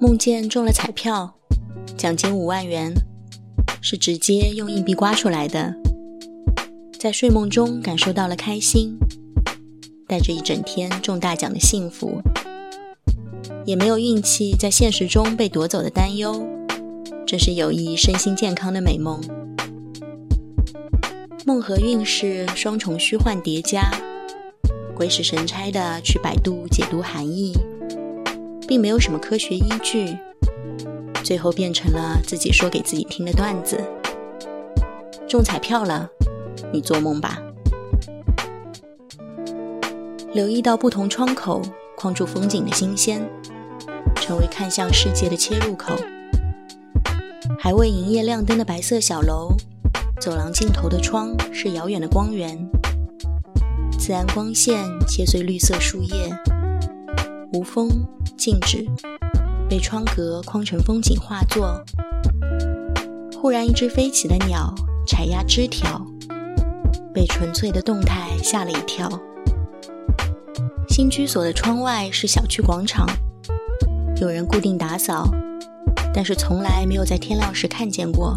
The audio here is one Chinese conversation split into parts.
梦见中了彩票，奖金五万元，是直接用硬币刮出来的。在睡梦中感受到了开心，带着一整天中大奖的幸福，也没有运气在现实中被夺走的担忧，这是有益身心健康的美梦。梦和运势双重虚幻叠加，鬼使神差的去百度解读含义。并没有什么科学依据，最后变成了自己说给自己听的段子。中彩票了，你做梦吧。留意到不同窗口框住风景的新鲜，成为看向世界的切入口。还未营业亮灯的白色小楼，走廊尽头的窗是遥远的光源。自然光线切碎绿色树叶，无风。静止，被窗格框成风景画作。忽然，一只飞起的鸟踩压枝条，被纯粹的动态吓了一跳。新居所的窗外是小区广场，有人固定打扫，但是从来没有在天亮时看见过。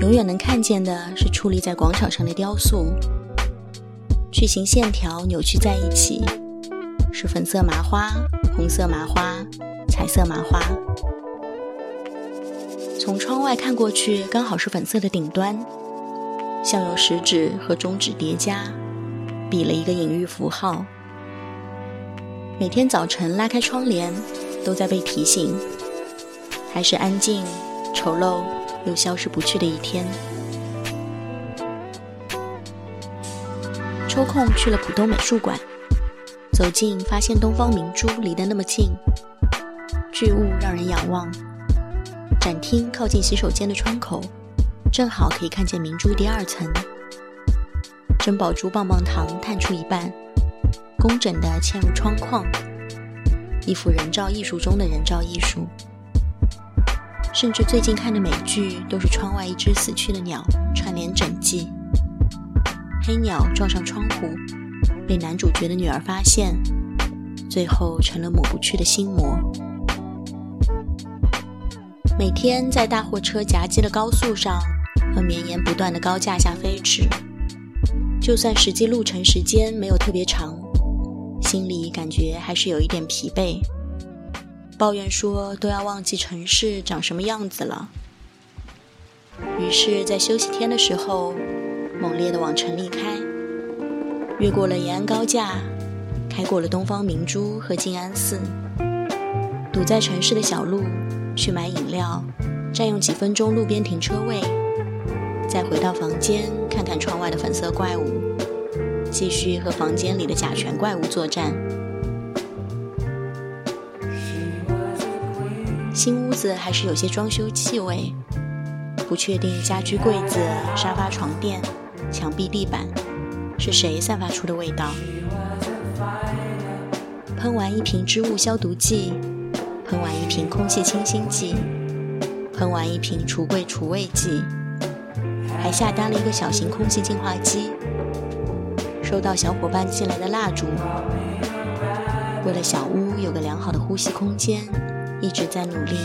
永远能看见的是矗立在广场上的雕塑，矩形线条扭曲在一起。是粉色麻花、红色麻花、彩色麻花。从窗外看过去，刚好是粉色的顶端，像用食指和中指叠加，比了一个隐喻符号。每天早晨拉开窗帘，都在被提醒，还是安静、丑陋又消失不去的一天。抽空去了浦东美术馆。走近，发现东方明珠离得那么近，巨物让人仰望。展厅靠近洗手间的窗口，正好可以看见明珠第二层。珍宝珠棒棒糖探出一半，工整地嵌入窗框，一幅人造艺术中的人造艺术。甚至最近看的美剧，都是窗外一只死去的鸟串联整季。黑鸟撞上窗户。被男主角的女儿发现，最后成了抹不去的心魔。每天在大货车夹击的高速上和绵延不断的高架下飞驰，就算实际路程时间没有特别长，心里感觉还是有一点疲惫，抱怨说都要忘记城市长什么样子了。于是，在休息天的时候，猛烈的往城里开。越过了延安高架，开过了东方明珠和静安寺，堵在城市的小路去买饮料，占用几分钟路边停车位，再回到房间看看窗外的粉色怪物，继续和房间里的甲醛怪物作战。新屋子还是有些装修气味，不确定家居柜子、沙发、床垫、墙壁、地板。是谁散发出的味道？喷完一瓶织物消毒剂，喷完一瓶空气清新剂，喷完一瓶橱柜除味剂，还下单了一个小型空气净化机。收到小伙伴寄来的蜡烛，为了小屋有个良好的呼吸空间，一直在努力。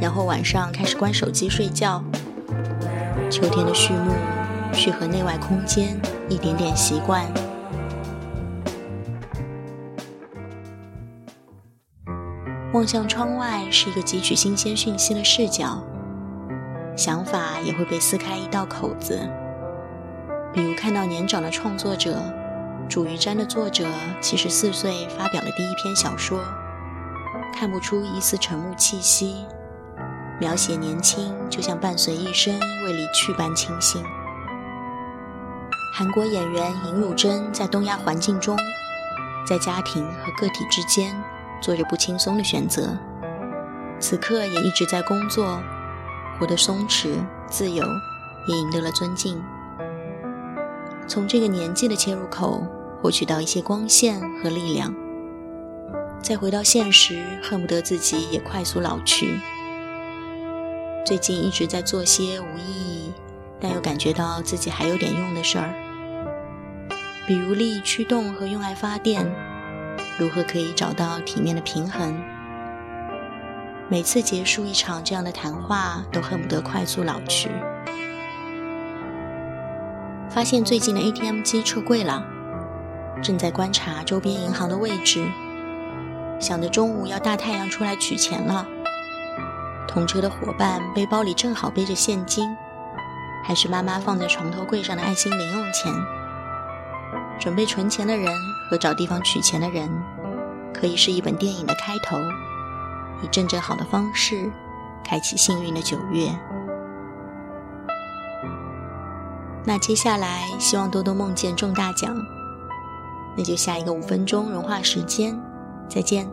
然后晚上开始关手机睡觉。秋天的序幕。去和内外空间一点点习惯。望向窗外是一个汲取新鲜讯息的视角，想法也会被撕开一道口子。比如看到年长的创作者《煮鱼砧》的作者七十四岁发表了第一篇小说，看不出一丝沉木气息，描写年轻就像伴随一生未离去般清新。韩国演员尹汝贞在东亚环境中，在家庭和个体之间做着不轻松的选择，此刻也一直在工作，活得松弛自由，也赢得了尊敬。从这个年纪的切入口获取到一些光线和力量，再回到现实，恨不得自己也快速老去。最近一直在做些无意义，但又感觉到自己还有点用的事儿。比如力驱动和用爱发电，如何可以找到体面的平衡。每次结束一场这样的谈话，都恨不得快速老去。发现最近的 ATM 机撤柜了，正在观察周边银行的位置，想着中午要大太阳出来取钱了。同车的伙伴背包里正好背着现金，还是妈妈放在床头柜上的爱心零用钱。准备存钱的人和找地方取钱的人，可以是一本电影的开头，以正正好的方式开启幸运的九月。那接下来，希望多多梦见中大奖。那就下一个五分钟融化时间，再见。